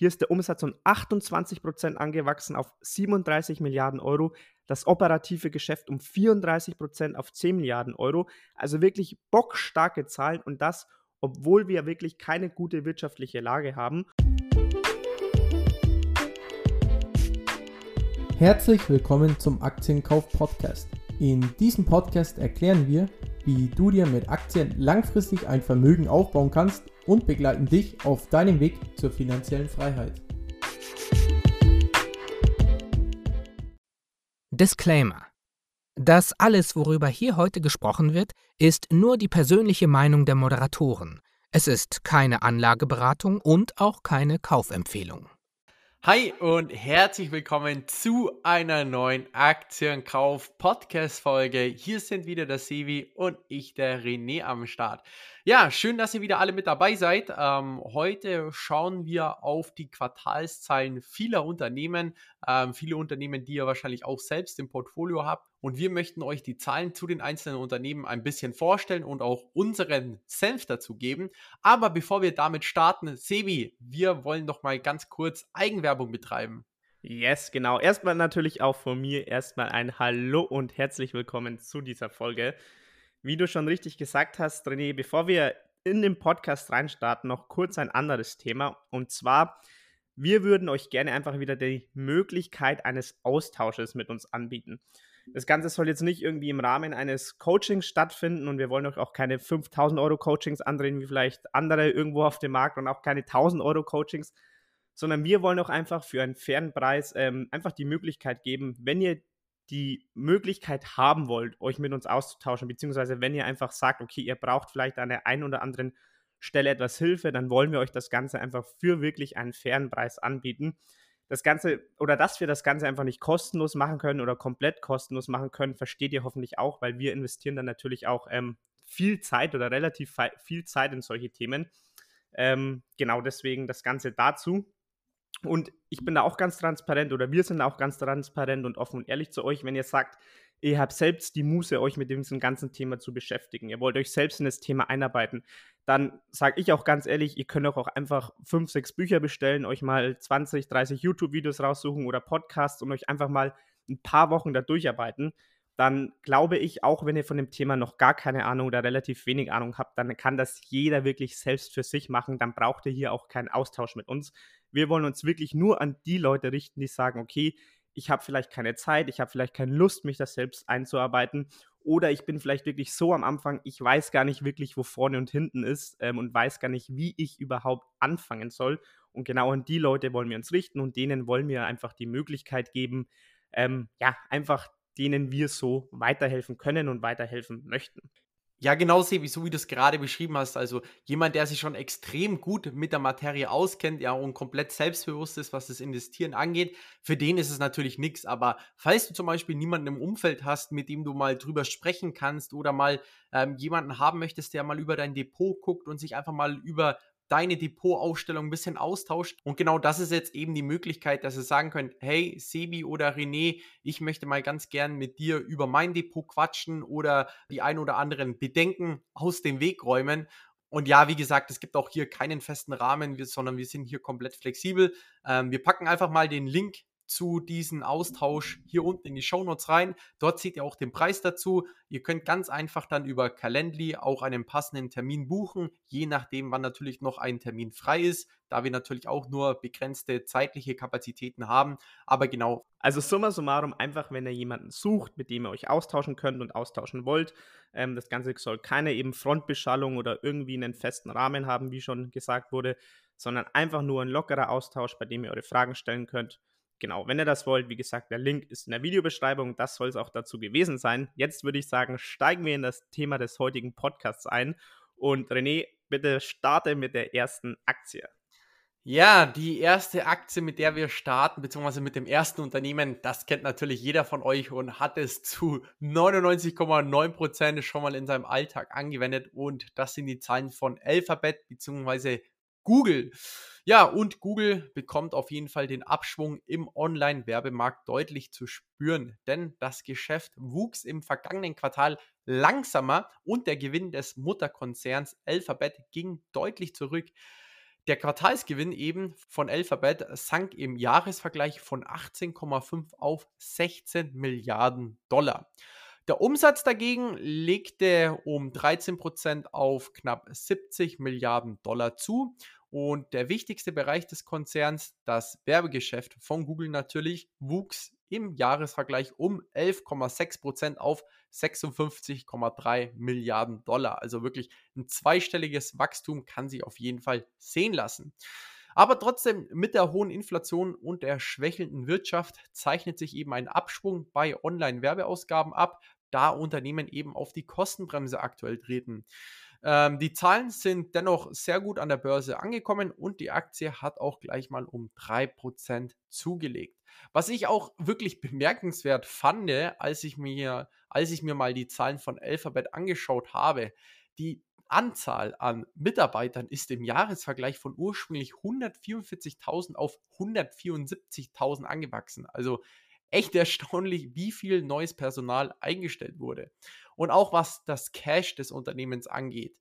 Hier ist der Umsatz um 28 Prozent angewachsen auf 37 Milliarden Euro, das operative Geschäft um 34 Prozent auf 10 Milliarden Euro. Also wirklich bockstarke Zahlen und das, obwohl wir wirklich keine gute wirtschaftliche Lage haben. Herzlich willkommen zum Aktienkauf Podcast. In diesem Podcast erklären wir, wie du dir mit Aktien langfristig ein Vermögen aufbauen kannst und begleiten dich auf deinem Weg zur finanziellen Freiheit. Disclaimer. Das alles, worüber hier heute gesprochen wird, ist nur die persönliche Meinung der Moderatoren. Es ist keine Anlageberatung und auch keine Kaufempfehlung. Hi und herzlich willkommen zu einer neuen Aktienkauf-Podcast-Folge. Hier sind wieder der Sevi und ich, der René, am Start. Ja, schön, dass ihr wieder alle mit dabei seid. Ähm, heute schauen wir auf die Quartalszahlen vieler Unternehmen, ähm, viele Unternehmen, die ihr wahrscheinlich auch selbst im Portfolio habt. Und wir möchten euch die Zahlen zu den einzelnen Unternehmen ein bisschen vorstellen und auch unseren Senf dazu geben. Aber bevor wir damit starten, Sebi, wir wollen doch mal ganz kurz Eigenwerbung betreiben. Yes, genau. Erstmal natürlich auch von mir erstmal ein Hallo und herzlich willkommen zu dieser Folge. Wie du schon richtig gesagt hast, René, bevor wir in den Podcast reinstarten, noch kurz ein anderes Thema. Und zwar, wir würden euch gerne einfach wieder die Möglichkeit eines Austausches mit uns anbieten. Das Ganze soll jetzt nicht irgendwie im Rahmen eines Coachings stattfinden und wir wollen euch auch keine 5000 Euro Coachings andrehen, wie vielleicht andere irgendwo auf dem Markt und auch keine 1000 Euro Coachings, sondern wir wollen auch einfach für einen fairen Preis ähm, einfach die Möglichkeit geben, wenn ihr die Möglichkeit haben wollt, euch mit uns auszutauschen, beziehungsweise wenn ihr einfach sagt, okay, ihr braucht vielleicht an der einen oder anderen Stelle etwas Hilfe, dann wollen wir euch das Ganze einfach für wirklich einen fairen Preis anbieten. Das Ganze oder dass wir das Ganze einfach nicht kostenlos machen können oder komplett kostenlos machen können, versteht ihr hoffentlich auch, weil wir investieren dann natürlich auch ähm, viel Zeit oder relativ viel Zeit in solche Themen. Ähm, genau deswegen das Ganze dazu. Und ich bin da auch ganz transparent oder wir sind auch ganz transparent und offen und ehrlich zu euch, wenn ihr sagt, ihr habt selbst die Muße, euch mit diesem ganzen Thema zu beschäftigen. Ihr wollt euch selbst in das Thema einarbeiten. Dann sage ich auch ganz ehrlich, ihr könnt auch einfach fünf, sechs Bücher bestellen, euch mal 20, 30 YouTube-Videos raussuchen oder Podcasts und euch einfach mal ein paar Wochen da durcharbeiten. Dann glaube ich, auch wenn ihr von dem Thema noch gar keine Ahnung oder relativ wenig Ahnung habt, dann kann das jeder wirklich selbst für sich machen. Dann braucht ihr hier auch keinen Austausch mit uns. Wir wollen uns wirklich nur an die Leute richten, die sagen, okay, ich habe vielleicht keine Zeit, ich habe vielleicht keine Lust, mich das selbst einzuarbeiten. Oder ich bin vielleicht wirklich so am Anfang, ich weiß gar nicht wirklich, wo vorne und hinten ist ähm, und weiß gar nicht, wie ich überhaupt anfangen soll. Und genau an die Leute wollen wir uns richten und denen wollen wir einfach die Möglichkeit geben, ähm, ja, einfach denen wir so weiterhelfen können und weiterhelfen möchten. Ja, genau, Sebi, so wie du es gerade beschrieben hast. Also jemand, der sich schon extrem gut mit der Materie auskennt, ja, und komplett selbstbewusst ist, was das Investieren angeht, für den ist es natürlich nichts. Aber falls du zum Beispiel niemanden im Umfeld hast, mit dem du mal drüber sprechen kannst oder mal ähm, jemanden haben möchtest, der mal über dein Depot guckt und sich einfach mal über deine Depotaufstellung ein bisschen austauscht. Und genau das ist jetzt eben die Möglichkeit, dass ihr sagen könnt, hey, Sebi oder René, ich möchte mal ganz gern mit dir über mein Depot quatschen oder die ein oder anderen Bedenken aus dem Weg räumen. Und ja, wie gesagt, es gibt auch hier keinen festen Rahmen, sondern wir sind hier komplett flexibel. Ähm, wir packen einfach mal den Link zu diesem Austausch hier unten in die Show Notes rein. Dort seht ihr auch den Preis dazu. Ihr könnt ganz einfach dann über Calendly auch einen passenden Termin buchen, je nachdem, wann natürlich noch ein Termin frei ist, da wir natürlich auch nur begrenzte zeitliche Kapazitäten haben. Aber genau. Also summa summarum, einfach wenn ihr jemanden sucht, mit dem ihr euch austauschen könnt und austauschen wollt. Ähm, das Ganze soll keine eben Frontbeschallung oder irgendwie einen festen Rahmen haben, wie schon gesagt wurde, sondern einfach nur ein lockerer Austausch, bei dem ihr eure Fragen stellen könnt genau, wenn ihr das wollt, wie gesagt, der Link ist in der Videobeschreibung. Das soll es auch dazu gewesen sein. Jetzt würde ich sagen, steigen wir in das Thema des heutigen Podcasts ein. Und René, bitte starte mit der ersten Aktie. Ja, die erste Aktie, mit der wir starten, beziehungsweise mit dem ersten Unternehmen, das kennt natürlich jeder von euch und hat es zu 99,9% schon mal in seinem Alltag angewendet. Und das sind die Zahlen von Alphabet, beziehungsweise Google. Ja, und Google bekommt auf jeden Fall den Abschwung im Online-Werbemarkt deutlich zu spüren, denn das Geschäft wuchs im vergangenen Quartal langsamer und der Gewinn des Mutterkonzerns Alphabet ging deutlich zurück. Der Quartalsgewinn eben von Alphabet sank im Jahresvergleich von 18,5 auf 16 Milliarden Dollar. Der Umsatz dagegen legte um 13% auf knapp 70 Milliarden Dollar zu. Und der wichtigste Bereich des Konzerns, das Werbegeschäft von Google natürlich, wuchs im Jahresvergleich um 11,6% auf 56,3 Milliarden Dollar. Also wirklich ein zweistelliges Wachstum kann sich auf jeden Fall sehen lassen. Aber trotzdem mit der hohen Inflation und der schwächelnden Wirtschaft zeichnet sich eben ein Abschwung bei Online-Werbeausgaben ab, da Unternehmen eben auf die Kostenbremse aktuell treten. Ähm, die Zahlen sind dennoch sehr gut an der Börse angekommen und die Aktie hat auch gleich mal um 3% zugelegt. Was ich auch wirklich bemerkenswert fand, als ich mir, als ich mir mal die Zahlen von Alphabet angeschaut habe, die Anzahl an Mitarbeitern ist im Jahresvergleich von ursprünglich 144.000 auf 174.000 angewachsen. Also echt erstaunlich, wie viel neues Personal eingestellt wurde. Und auch was das Cash des Unternehmens angeht.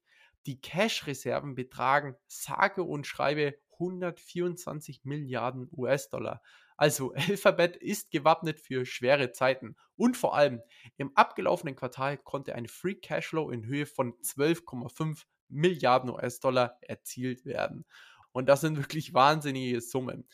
Die Cash-Reserven betragen sage und schreibe 124 Milliarden US-Dollar. Also Alphabet ist gewappnet für schwere Zeiten. Und vor allem im abgelaufenen Quartal konnte ein Free Cashflow in Höhe von 12,5 Milliarden US-Dollar erzielt werden. Und das sind wirklich wahnsinnige Summen.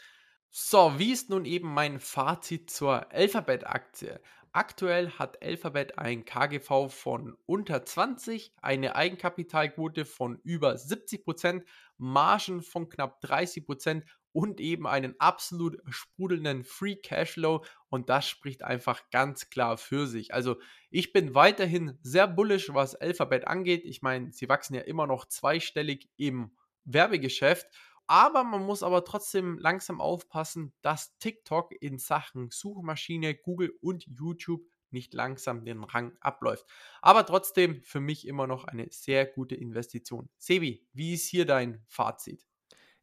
So, wie ist nun eben mein Fazit zur Alphabet-Aktie? Aktuell hat Alphabet ein KGV von unter 20, eine Eigenkapitalquote von über 70%, Margen von knapp 30% und eben einen absolut sprudelnden Free Cashflow und das spricht einfach ganz klar für sich. Also ich bin weiterhin sehr bullish, was Alphabet angeht. Ich meine, sie wachsen ja immer noch zweistellig im Werbegeschäft aber man muss aber trotzdem langsam aufpassen, dass TikTok in Sachen Suchmaschine, Google und YouTube nicht langsam den Rang abläuft. Aber trotzdem für mich immer noch eine sehr gute Investition. Sebi, wie ist hier dein Fazit?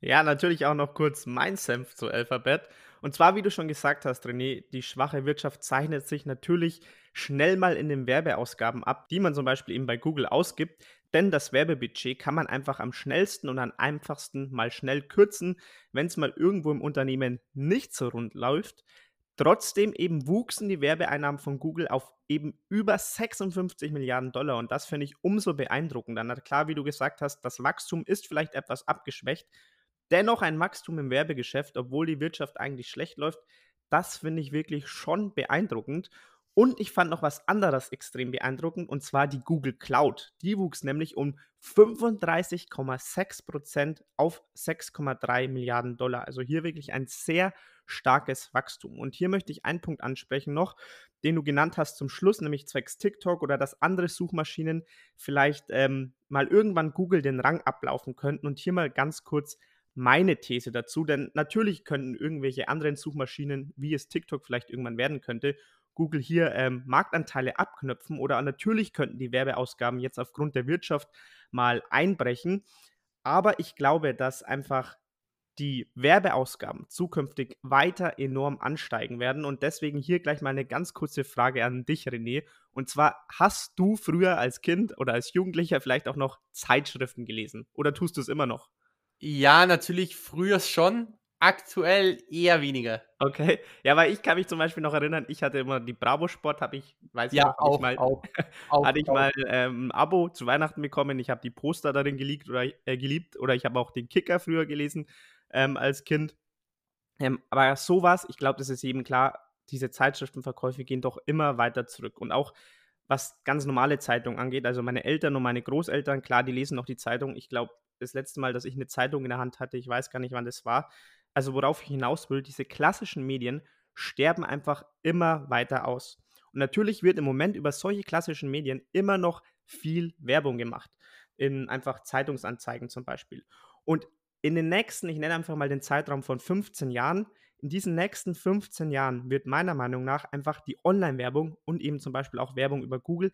Ja, natürlich auch noch kurz mein Senf zu Alphabet. Und zwar, wie du schon gesagt hast, René, die schwache Wirtschaft zeichnet sich natürlich schnell mal in den Werbeausgaben ab, die man zum Beispiel eben bei Google ausgibt. Denn das Werbebudget kann man einfach am schnellsten und am einfachsten mal schnell kürzen, wenn es mal irgendwo im Unternehmen nicht so rund läuft. Trotzdem eben wuchsen die Werbeeinnahmen von Google auf eben über 56 Milliarden Dollar und das finde ich umso beeindruckender. Na klar, wie du gesagt hast, das Wachstum ist vielleicht etwas abgeschwächt. Dennoch ein Wachstum im Werbegeschäft, obwohl die Wirtschaft eigentlich schlecht läuft, das finde ich wirklich schon beeindruckend. Und ich fand noch was anderes extrem beeindruckend, und zwar die Google Cloud. Die wuchs nämlich um 35,6% auf 6,3 Milliarden Dollar. Also hier wirklich ein sehr starkes Wachstum. Und hier möchte ich einen Punkt ansprechen noch, den du genannt hast zum Schluss, nämlich zwecks TikTok oder dass andere Suchmaschinen vielleicht ähm, mal irgendwann Google den Rang ablaufen könnten. Und hier mal ganz kurz meine These dazu, denn natürlich könnten irgendwelche anderen Suchmaschinen, wie es TikTok vielleicht irgendwann werden könnte, Google hier ähm, Marktanteile abknöpfen oder natürlich könnten die Werbeausgaben jetzt aufgrund der Wirtschaft mal einbrechen. Aber ich glaube, dass einfach die Werbeausgaben zukünftig weiter enorm ansteigen werden. Und deswegen hier gleich mal eine ganz kurze Frage an dich, René. Und zwar, hast du früher als Kind oder als Jugendlicher vielleicht auch noch Zeitschriften gelesen? Oder tust du es immer noch? Ja, natürlich früher schon. Aktuell eher weniger. Okay. Ja, weil ich kann mich zum Beispiel noch erinnern, ich hatte immer die Bravo Sport, habe ich, weiß ja, ich noch, auch, ich mal, auch, auch, hatte ich auch. mal ähm, ein Abo zu Weihnachten bekommen. Ich habe die Poster darin geliebt oder äh, geliebt oder ich habe auch den Kicker früher gelesen ähm, als Kind. Ähm, aber sowas, ich glaube, das ist eben klar, diese Zeitschriftenverkäufe gehen doch immer weiter zurück. Und auch was ganz normale Zeitungen angeht, also meine Eltern und meine Großeltern, klar, die lesen noch die Zeitung. Ich glaube, das letzte Mal, dass ich eine Zeitung in der Hand hatte, ich weiß gar nicht, wann das war, also worauf ich hinaus will, diese klassischen Medien sterben einfach immer weiter aus. Und natürlich wird im Moment über solche klassischen Medien immer noch viel Werbung gemacht. In einfach Zeitungsanzeigen zum Beispiel. Und in den nächsten, ich nenne einfach mal den Zeitraum von 15 Jahren, in diesen nächsten 15 Jahren wird meiner Meinung nach einfach die Online-Werbung und eben zum Beispiel auch Werbung über Google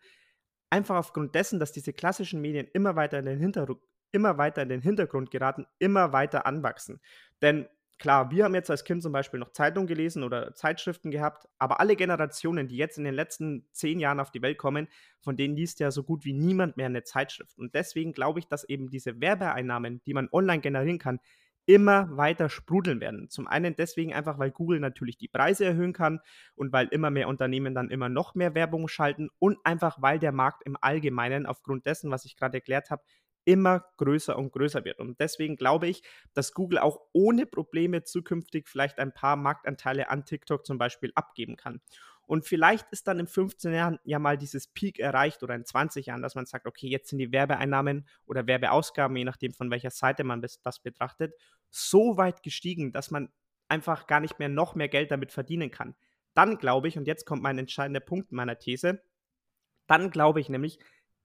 einfach aufgrund dessen, dass diese klassischen Medien immer weiter in den Hintergrund, immer weiter in den Hintergrund geraten, immer weiter anwachsen. Denn Klar, wir haben jetzt als Kind zum Beispiel noch Zeitungen gelesen oder Zeitschriften gehabt, aber alle Generationen, die jetzt in den letzten zehn Jahren auf die Welt kommen, von denen liest ja so gut wie niemand mehr eine Zeitschrift. Und deswegen glaube ich, dass eben diese Werbeeinnahmen, die man online generieren kann, immer weiter sprudeln werden. Zum einen deswegen einfach, weil Google natürlich die Preise erhöhen kann und weil immer mehr Unternehmen dann immer noch mehr Werbung schalten und einfach, weil der Markt im Allgemeinen aufgrund dessen, was ich gerade erklärt habe, immer größer und größer wird. Und deswegen glaube ich, dass Google auch ohne Probleme zukünftig vielleicht ein paar Marktanteile an TikTok zum Beispiel abgeben kann. Und vielleicht ist dann in 15 Jahren ja mal dieses Peak erreicht oder in 20 Jahren, dass man sagt, okay, jetzt sind die Werbeeinnahmen oder Werbeausgaben, je nachdem von welcher Seite man das, betrachtet, so weit gestiegen, dass man einfach gar nicht mehr noch mehr Geld damit verdienen kann. Dann glaube ich, und jetzt kommt mein entscheidender Punkt meiner These, dann glaube ich nämlich,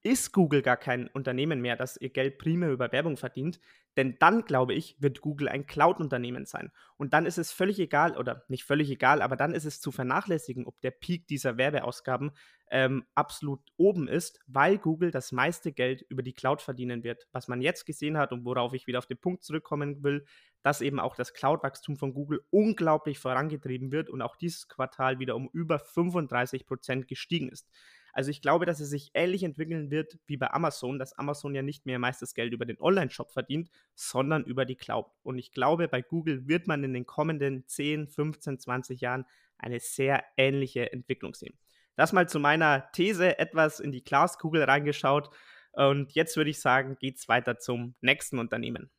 ist Google gar kein Unternehmen mehr, das ihr Geld primär über Werbung verdient. Denn dann, glaube ich, wird Google ein Cloud-Unternehmen sein. Und dann ist es völlig egal, oder nicht völlig egal, aber dann ist es zu vernachlässigen, ob der Peak dieser Werbeausgaben ähm, absolut oben ist, weil Google das meiste Geld über die Cloud verdienen wird. Was man jetzt gesehen hat und worauf ich wieder auf den Punkt zurückkommen will, dass eben auch das Cloud-Wachstum von Google unglaublich vorangetrieben wird und auch dieses Quartal wieder um über 35 Prozent gestiegen ist. Also ich glaube, dass es sich ähnlich entwickeln wird wie bei Amazon, dass Amazon ja nicht mehr meist das Geld über den Online-Shop verdient, sondern über die Cloud. Und ich glaube, bei Google wird man in den kommenden 10, 15, 20 Jahren eine sehr ähnliche Entwicklung sehen. Das mal zu meiner These etwas in die Glaskugel reingeschaut. Und jetzt würde ich sagen, geht es weiter zum nächsten Unternehmen.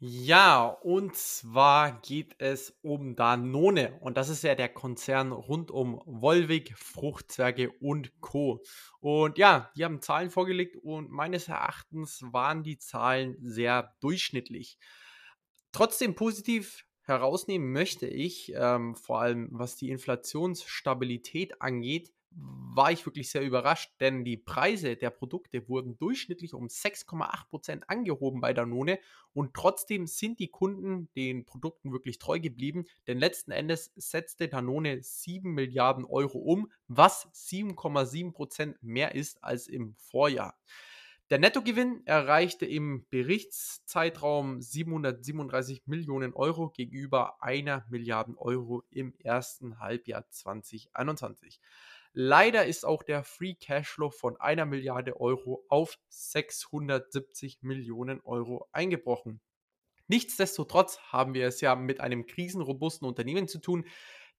Ja, und zwar geht es um Danone. Und das ist ja der Konzern rund um Wolwig, Fruchtzwerge und Co. Und ja, die haben Zahlen vorgelegt und meines Erachtens waren die Zahlen sehr durchschnittlich. Trotzdem positiv herausnehmen möchte ich, ähm, vor allem was die Inflationsstabilität angeht, war ich wirklich sehr überrascht, denn die Preise der Produkte wurden durchschnittlich um 6,8% angehoben bei Danone und trotzdem sind die Kunden den Produkten wirklich treu geblieben, denn letzten Endes setzte Danone 7 Milliarden Euro um, was 7,7% mehr ist als im Vorjahr. Der Nettogewinn erreichte im Berichtszeitraum 737 Millionen Euro gegenüber einer Milliarden Euro im ersten Halbjahr 2021. Leider ist auch der Free Cashflow von einer Milliarde Euro auf 670 Millionen Euro eingebrochen. Nichtsdestotrotz haben wir es ja mit einem krisenrobusten Unternehmen zu tun,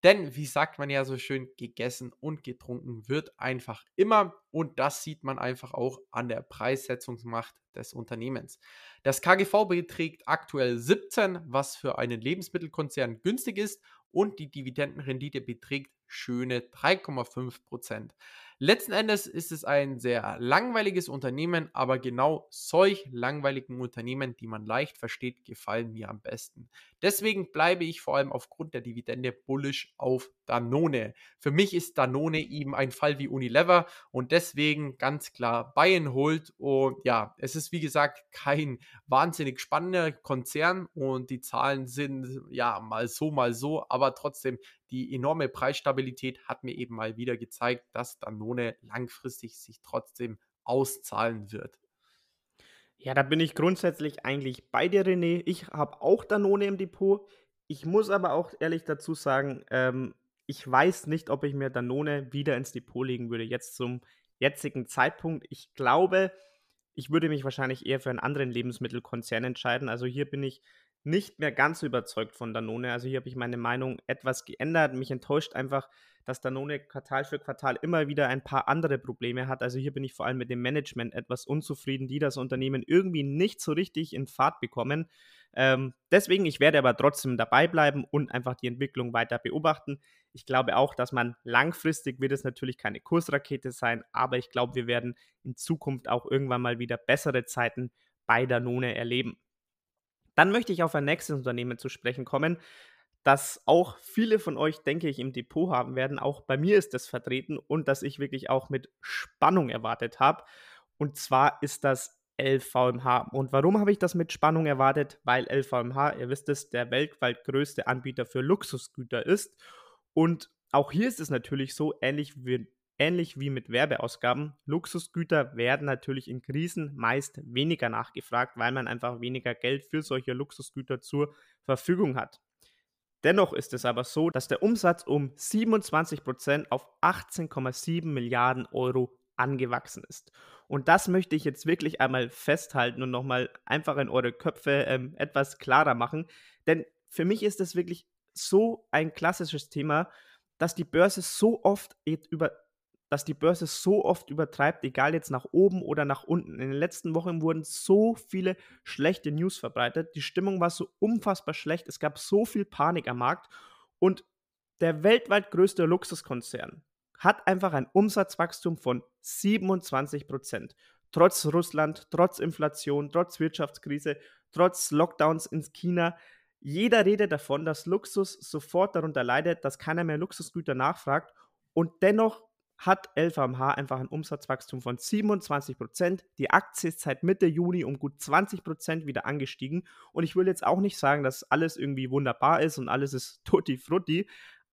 denn wie sagt man ja so schön, gegessen und getrunken wird einfach immer und das sieht man einfach auch an der Preissetzungsmacht des Unternehmens. Das KGV beträgt aktuell 17, was für einen Lebensmittelkonzern günstig ist und die Dividendenrendite beträgt schöne 3,5 Prozent. Letzten Endes ist es ein sehr langweiliges Unternehmen, aber genau solch langweiligen Unternehmen, die man leicht versteht, gefallen mir am besten. Deswegen bleibe ich vor allem aufgrund der Dividende bullish auf Danone. Für mich ist Danone eben ein Fall wie Unilever und deswegen ganz klar buy and hold. Und ja, es ist wie gesagt kein wahnsinnig spannender Konzern und die Zahlen sind ja mal so, mal so, aber trotzdem die enorme Preisstabilität hat mir eben mal wieder gezeigt, dass Danone langfristig sich trotzdem auszahlen wird. Ja, da bin ich grundsätzlich eigentlich bei dir, René. Ich habe auch Danone im Depot. Ich muss aber auch ehrlich dazu sagen, ähm, ich weiß nicht, ob ich mir Danone wieder ins Depot legen würde, jetzt zum jetzigen Zeitpunkt. Ich glaube, ich würde mich wahrscheinlich eher für einen anderen Lebensmittelkonzern entscheiden. Also hier bin ich nicht mehr ganz so überzeugt von Danone. Also hier habe ich meine Meinung etwas geändert. Mich enttäuscht einfach, dass Danone Quartal für Quartal immer wieder ein paar andere Probleme hat. Also hier bin ich vor allem mit dem Management etwas unzufrieden, die das Unternehmen irgendwie nicht so richtig in Fahrt bekommen. Ähm, deswegen, ich werde aber trotzdem dabei bleiben und einfach die Entwicklung weiter beobachten. Ich glaube auch, dass man langfristig wird es natürlich keine Kursrakete sein, aber ich glaube, wir werden in Zukunft auch irgendwann mal wieder bessere Zeiten bei Danone erleben. Dann möchte ich auf ein nächstes Unternehmen zu sprechen kommen, das auch viele von euch, denke ich, im Depot haben werden. Auch bei mir ist das vertreten und das ich wirklich auch mit Spannung erwartet habe. Und zwar ist das LVMH. Und warum habe ich das mit Spannung erwartet? Weil LVMH, ihr wisst es, der weltweit größte Anbieter für Luxusgüter ist. Und auch hier ist es natürlich so, ähnlich wie Ähnlich wie mit Werbeausgaben, Luxusgüter werden natürlich in Krisen meist weniger nachgefragt, weil man einfach weniger Geld für solche Luxusgüter zur Verfügung hat. Dennoch ist es aber so, dass der Umsatz um 27% auf 18,7 Milliarden Euro angewachsen ist. Und das möchte ich jetzt wirklich einmal festhalten und nochmal einfach in eure Köpfe ähm, etwas klarer machen. Denn für mich ist das wirklich so ein klassisches Thema, dass die Börse so oft über dass die Börse so oft übertreibt, egal jetzt nach oben oder nach unten. In den letzten Wochen wurden so viele schlechte News verbreitet. Die Stimmung war so unfassbar schlecht. Es gab so viel Panik am Markt. Und der weltweit größte Luxuskonzern hat einfach ein Umsatzwachstum von 27 Prozent. Trotz Russland, trotz Inflation, trotz Wirtschaftskrise, trotz Lockdowns in China. Jeder redet davon, dass Luxus sofort darunter leidet, dass keiner mehr Luxusgüter nachfragt. Und dennoch hat LVMH einfach ein Umsatzwachstum von 27 Prozent. Die Aktie ist seit Mitte Juni um gut 20 Prozent wieder angestiegen. Und ich will jetzt auch nicht sagen, dass alles irgendwie wunderbar ist und alles ist tutti frutti.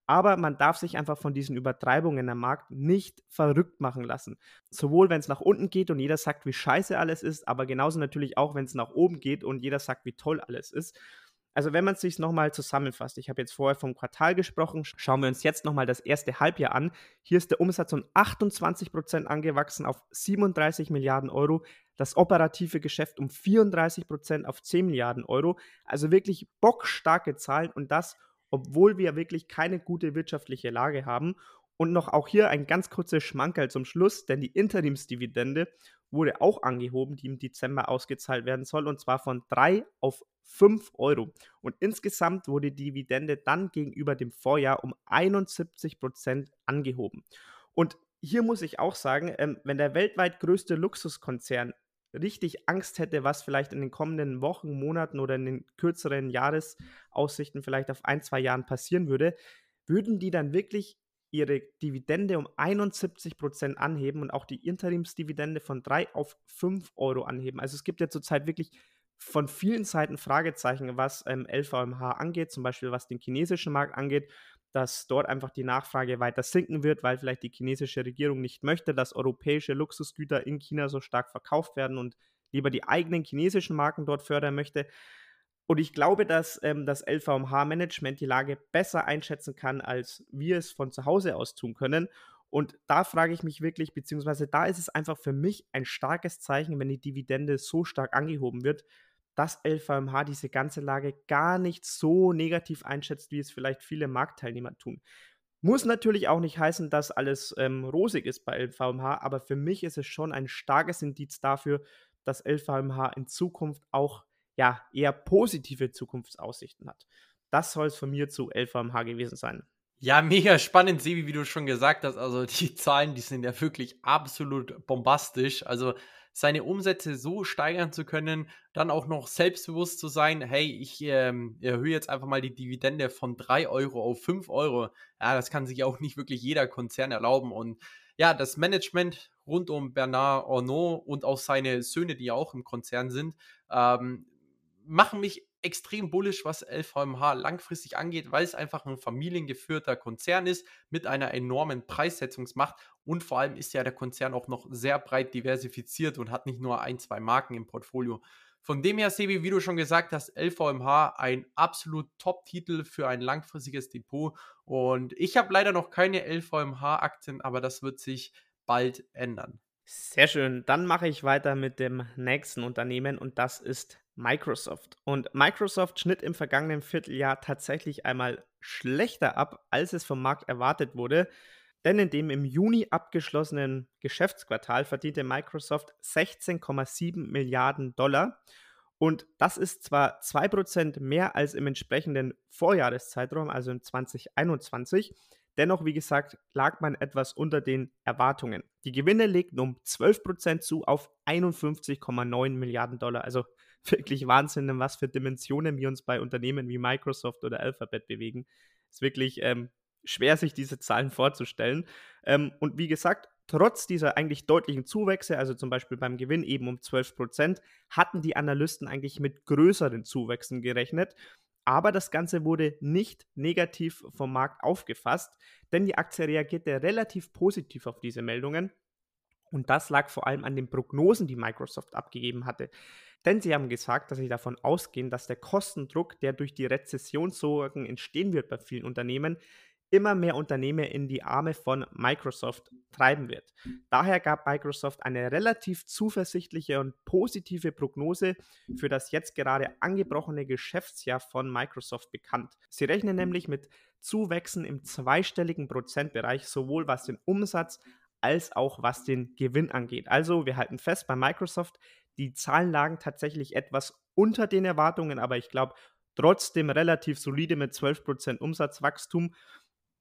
Aber man darf sich einfach von diesen Übertreibungen am Markt nicht verrückt machen lassen. Sowohl wenn es nach unten geht und jeder sagt, wie scheiße alles ist, aber genauso natürlich auch, wenn es nach oben geht und jeder sagt, wie toll alles ist. Also wenn man es sich nochmal zusammenfasst, ich habe jetzt vorher vom Quartal gesprochen, schauen wir uns jetzt nochmal das erste Halbjahr an. Hier ist der Umsatz um 28 Prozent angewachsen auf 37 Milliarden Euro, das operative Geschäft um 34 Prozent auf 10 Milliarden Euro. Also wirklich bockstarke Zahlen und das, obwohl wir wirklich keine gute wirtschaftliche Lage haben. Und noch auch hier ein ganz kurzes Schmankerl zum Schluss, denn die Interimsdividende wurde auch angehoben, die im Dezember ausgezahlt werden soll, und zwar von 3 auf 5 Euro. Und insgesamt wurde die Dividende dann gegenüber dem Vorjahr um 71 Prozent angehoben. Und hier muss ich auch sagen, ähm, wenn der weltweit größte Luxuskonzern richtig Angst hätte, was vielleicht in den kommenden Wochen, Monaten oder in den kürzeren Jahresaussichten vielleicht auf ein, zwei Jahren passieren würde, würden die dann wirklich ihre Dividende um 71 Prozent anheben und auch die Interimsdividende von 3 auf 5 Euro anheben. Also es gibt ja zurzeit wirklich von vielen Seiten Fragezeichen, was ähm, LVMH angeht, zum Beispiel was den chinesischen Markt angeht, dass dort einfach die Nachfrage weiter sinken wird, weil vielleicht die chinesische Regierung nicht möchte, dass europäische Luxusgüter in China so stark verkauft werden und lieber die eigenen chinesischen Marken dort fördern möchte. Und ich glaube, dass ähm, das LVMH-Management die Lage besser einschätzen kann, als wir es von zu Hause aus tun können. Und da frage ich mich wirklich, beziehungsweise da ist es einfach für mich ein starkes Zeichen, wenn die Dividende so stark angehoben wird, dass LVMH diese ganze Lage gar nicht so negativ einschätzt, wie es vielleicht viele Marktteilnehmer tun. Muss natürlich auch nicht heißen, dass alles ähm, rosig ist bei LVMH, aber für mich ist es schon ein starkes Indiz dafür, dass LVMH in Zukunft auch ja, eher positive Zukunftsaussichten hat. Das soll es von mir zu LVMH gewesen sein. Ja, mega spannend, Sebi, wie du schon gesagt hast. Also die Zahlen, die sind ja wirklich absolut bombastisch. Also seine Umsätze so steigern zu können, dann auch noch selbstbewusst zu sein, hey, ich ähm, erhöhe jetzt einfach mal die Dividende von 3 Euro auf 5 Euro. Ja, das kann sich auch nicht wirklich jeder Konzern erlauben. Und ja, das Management rund um Bernard Arnault und auch seine Söhne, die ja auch im Konzern sind, ähm, machen mich extrem bullish, was LVMH langfristig angeht, weil es einfach ein familiengeführter Konzern ist mit einer enormen Preissetzungsmacht und vor allem ist ja der Konzern auch noch sehr breit diversifiziert und hat nicht nur ein, zwei Marken im Portfolio. Von dem her, Sebi, wie du schon gesagt hast, LVMH ein absolut Top-Titel für ein langfristiges Depot. Und ich habe leider noch keine LVMH-Aktien, aber das wird sich bald ändern. Sehr schön. Dann mache ich weiter mit dem nächsten Unternehmen und das ist Microsoft. Und Microsoft schnitt im vergangenen Vierteljahr tatsächlich einmal schlechter ab, als es vom Markt erwartet wurde. Denn in dem im Juni abgeschlossenen Geschäftsquartal verdiente Microsoft 16,7 Milliarden Dollar. Und das ist zwar 2% mehr als im entsprechenden Vorjahreszeitraum, also in 2021. Dennoch, wie gesagt, lag man etwas unter den Erwartungen. Die Gewinne legten um 12% zu auf 51,9 Milliarden Dollar. Also wirklich Wahnsinn, in was für Dimensionen wir uns bei Unternehmen wie Microsoft oder Alphabet bewegen. Ist wirklich ähm, schwer, sich diese Zahlen vorzustellen. Ähm, und wie gesagt, trotz dieser eigentlich deutlichen Zuwächse, also zum Beispiel beim Gewinn eben um 12 Prozent, hatten die Analysten eigentlich mit größeren Zuwächsen gerechnet. Aber das Ganze wurde nicht negativ vom Markt aufgefasst, denn die Aktie reagierte relativ positiv auf diese Meldungen. Und das lag vor allem an den Prognosen, die Microsoft abgegeben hatte. Denn sie haben gesagt, dass sie davon ausgehen, dass der Kostendruck, der durch die Rezessionssorgen entstehen wird bei vielen Unternehmen, immer mehr Unternehmen in die Arme von Microsoft treiben wird. Daher gab Microsoft eine relativ zuversichtliche und positive Prognose für das jetzt gerade angebrochene Geschäftsjahr von Microsoft bekannt. Sie rechnen nämlich mit Zuwächsen im zweistelligen Prozentbereich, sowohl was den Umsatz als auch was den Gewinn angeht. Also wir halten fest bei Microsoft, die Zahlen lagen tatsächlich etwas unter den Erwartungen, aber ich glaube trotzdem relativ solide mit 12% Umsatzwachstum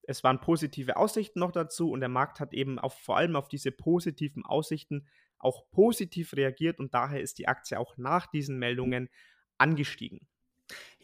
es waren positive Aussichten noch dazu und der Markt hat eben auf, vor allem auf diese positiven Aussichten auch positiv reagiert und daher ist die Aktie auch nach diesen Meldungen angestiegen.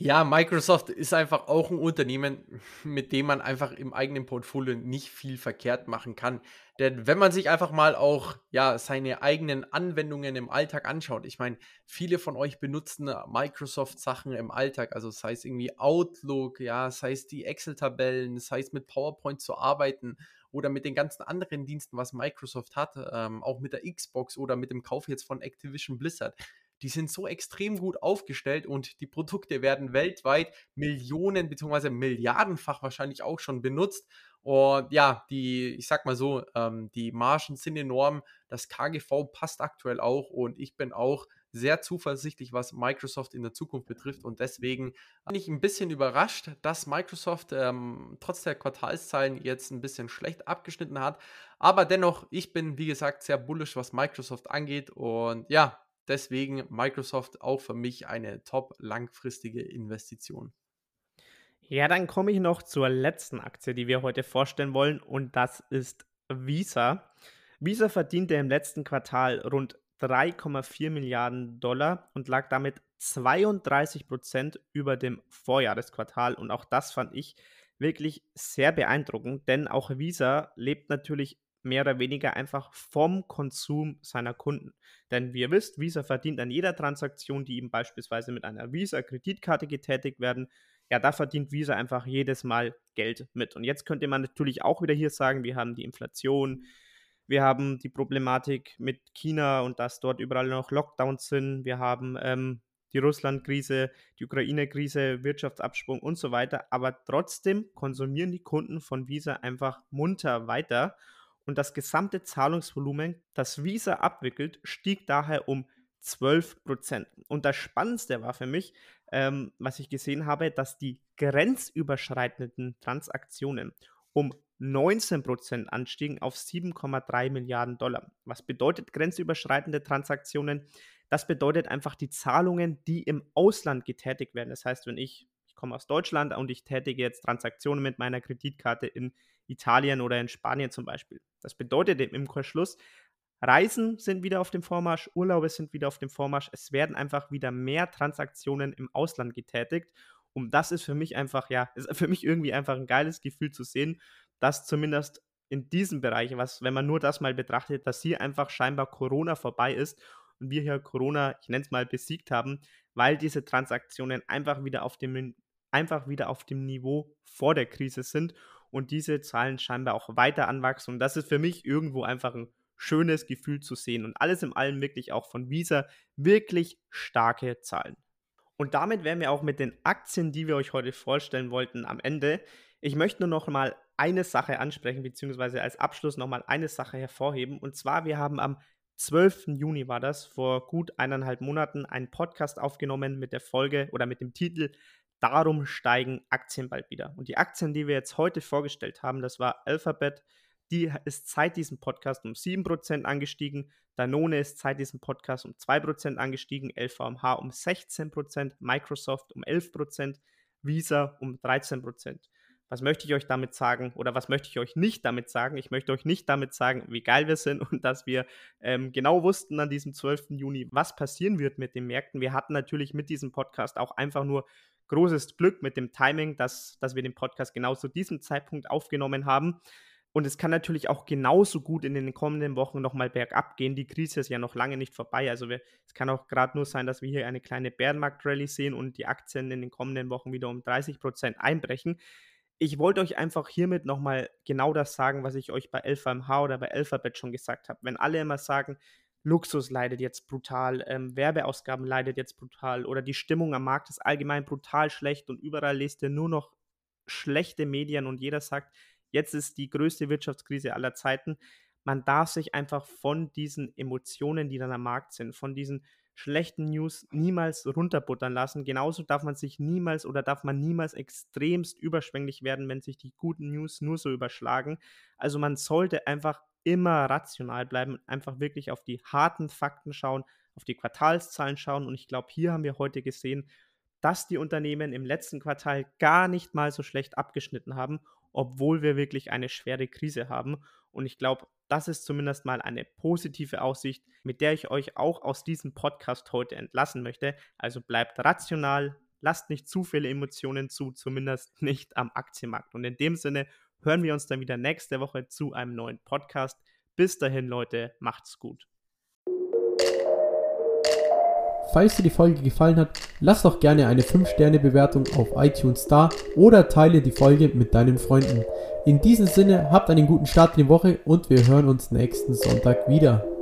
Ja, Microsoft ist einfach auch ein Unternehmen, mit dem man einfach im eigenen Portfolio nicht viel verkehrt machen kann. Denn wenn man sich einfach mal auch ja seine eigenen Anwendungen im Alltag anschaut, ich meine, viele von euch benutzen Microsoft Sachen im Alltag, also sei es irgendwie Outlook, ja, sei es die Excel-Tabellen, sei es mit PowerPoint zu arbeiten oder mit den ganzen anderen Diensten, was Microsoft hat, ähm, auch mit der Xbox oder mit dem Kauf jetzt von Activision Blizzard die sind so extrem gut aufgestellt und die Produkte werden weltweit Millionen bzw. Milliardenfach wahrscheinlich auch schon benutzt. Und ja, die, ich sag mal so, ähm, die Margen sind enorm. Das KGV passt aktuell auch und ich bin auch sehr zuversichtlich, was Microsoft in der Zukunft betrifft. Und deswegen bin ich ein bisschen überrascht, dass Microsoft ähm, trotz der Quartalszahlen jetzt ein bisschen schlecht abgeschnitten hat. Aber dennoch, ich bin, wie gesagt, sehr bullisch, was Microsoft angeht. Und ja, Deswegen Microsoft auch für mich eine top langfristige Investition. Ja, dann komme ich noch zur letzten Aktie, die wir heute vorstellen wollen, und das ist Visa. Visa verdiente im letzten Quartal rund 3,4 Milliarden Dollar und lag damit 32 Prozent über dem Vorjahresquartal. Und auch das fand ich wirklich sehr beeindruckend, denn auch Visa lebt natürlich mehr oder weniger einfach vom Konsum seiner Kunden. Denn wie ihr wisst, Visa verdient an jeder Transaktion, die ihm beispielsweise mit einer Visa-Kreditkarte getätigt werden, ja, da verdient Visa einfach jedes Mal Geld mit. Und jetzt könnte man natürlich auch wieder hier sagen, wir haben die Inflation, wir haben die Problematik mit China und dass dort überall noch Lockdowns sind, wir haben ähm, die Russland-Krise, die Ukraine-Krise, Wirtschaftsabsprung und so weiter. Aber trotzdem konsumieren die Kunden von Visa einfach munter weiter und das gesamte Zahlungsvolumen, das Visa abwickelt, stieg daher um 12 Prozent. Und das Spannendste war für mich, ähm, was ich gesehen habe, dass die grenzüberschreitenden Transaktionen um 19 Prozent anstiegen auf 7,3 Milliarden Dollar. Was bedeutet grenzüberschreitende Transaktionen? Das bedeutet einfach die Zahlungen, die im Ausland getätigt werden. Das heißt, wenn ich komme aus Deutschland und ich tätige jetzt Transaktionen mit meiner Kreditkarte in Italien oder in Spanien zum Beispiel. Das bedeutet im Umkehrschluss, Reisen sind wieder auf dem Vormarsch, Urlaube sind wieder auf dem Vormarsch. Es werden einfach wieder mehr Transaktionen im Ausland getätigt. Und das ist für mich einfach, ja, ist für mich irgendwie einfach ein geiles Gefühl zu sehen, dass zumindest in diesem Bereich, was, wenn man nur das mal betrachtet, dass hier einfach scheinbar Corona vorbei ist und wir hier Corona, ich nenne es mal, besiegt haben, weil diese Transaktionen einfach wieder auf dem, einfach wieder auf dem Niveau vor der Krise sind und diese Zahlen scheinbar auch weiter anwachsen. Und das ist für mich irgendwo einfach ein schönes Gefühl zu sehen. Und alles in allem wirklich auch von Visa wirklich starke Zahlen. Und damit wären wir auch mit den Aktien, die wir euch heute vorstellen wollten, am Ende. Ich möchte nur noch mal eine Sache ansprechen, beziehungsweise als Abschluss noch mal eine Sache hervorheben. Und zwar, wir haben am 12. Juni war das, vor gut eineinhalb Monaten, einen Podcast aufgenommen mit der Folge oder mit dem Titel Darum steigen Aktien bald wieder. Und die Aktien, die wir jetzt heute vorgestellt haben, das war Alphabet, die ist seit diesem Podcast um 7% angestiegen. Danone ist seit diesem Podcast um 2% angestiegen. LVMH um 16%. Microsoft um 11%. Visa um 13%. Was möchte ich euch damit sagen oder was möchte ich euch nicht damit sagen? Ich möchte euch nicht damit sagen, wie geil wir sind und dass wir ähm, genau wussten an diesem 12. Juni, was passieren wird mit den Märkten. Wir hatten natürlich mit diesem Podcast auch einfach nur großes Glück mit dem Timing, dass, dass wir den Podcast genau zu diesem Zeitpunkt aufgenommen haben. Und es kann natürlich auch genauso gut in den kommenden Wochen nochmal bergab gehen. Die Krise ist ja noch lange nicht vorbei. Also wir, es kann auch gerade nur sein, dass wir hier eine kleine Bärenmarkt-Rallye sehen und die Aktien in den kommenden Wochen wieder um 30 Prozent einbrechen. Ich wollte euch einfach hiermit nochmal genau das sagen, was ich euch bei LVMH oder bei Alphabet schon gesagt habe. Wenn alle immer sagen, Luxus leidet jetzt brutal, ähm, Werbeausgaben leidet jetzt brutal oder die Stimmung am Markt ist allgemein brutal schlecht und überall lest ihr nur noch schlechte Medien und jeder sagt, jetzt ist die größte Wirtschaftskrise aller Zeiten. Man darf sich einfach von diesen Emotionen, die dann am Markt sind, von diesen schlechten News niemals runterbuttern lassen. Genauso darf man sich niemals oder darf man niemals extremst überschwänglich werden, wenn sich die guten News nur so überschlagen. Also man sollte einfach immer rational bleiben, einfach wirklich auf die harten Fakten schauen, auf die Quartalszahlen schauen. Und ich glaube, hier haben wir heute gesehen, dass die Unternehmen im letzten Quartal gar nicht mal so schlecht abgeschnitten haben, obwohl wir wirklich eine schwere Krise haben. Und ich glaube, das ist zumindest mal eine positive Aussicht, mit der ich euch auch aus diesem Podcast heute entlassen möchte. Also bleibt rational, lasst nicht zu viele Emotionen zu, zumindest nicht am Aktienmarkt. Und in dem Sinne hören wir uns dann wieder nächste Woche zu einem neuen Podcast. Bis dahin, Leute, macht's gut. Falls dir die Folge gefallen hat, lass doch gerne eine 5-Sterne-Bewertung auf iTunes da oder teile die Folge mit deinen Freunden. In diesem Sinne, habt einen guten Start in die Woche und wir hören uns nächsten Sonntag wieder.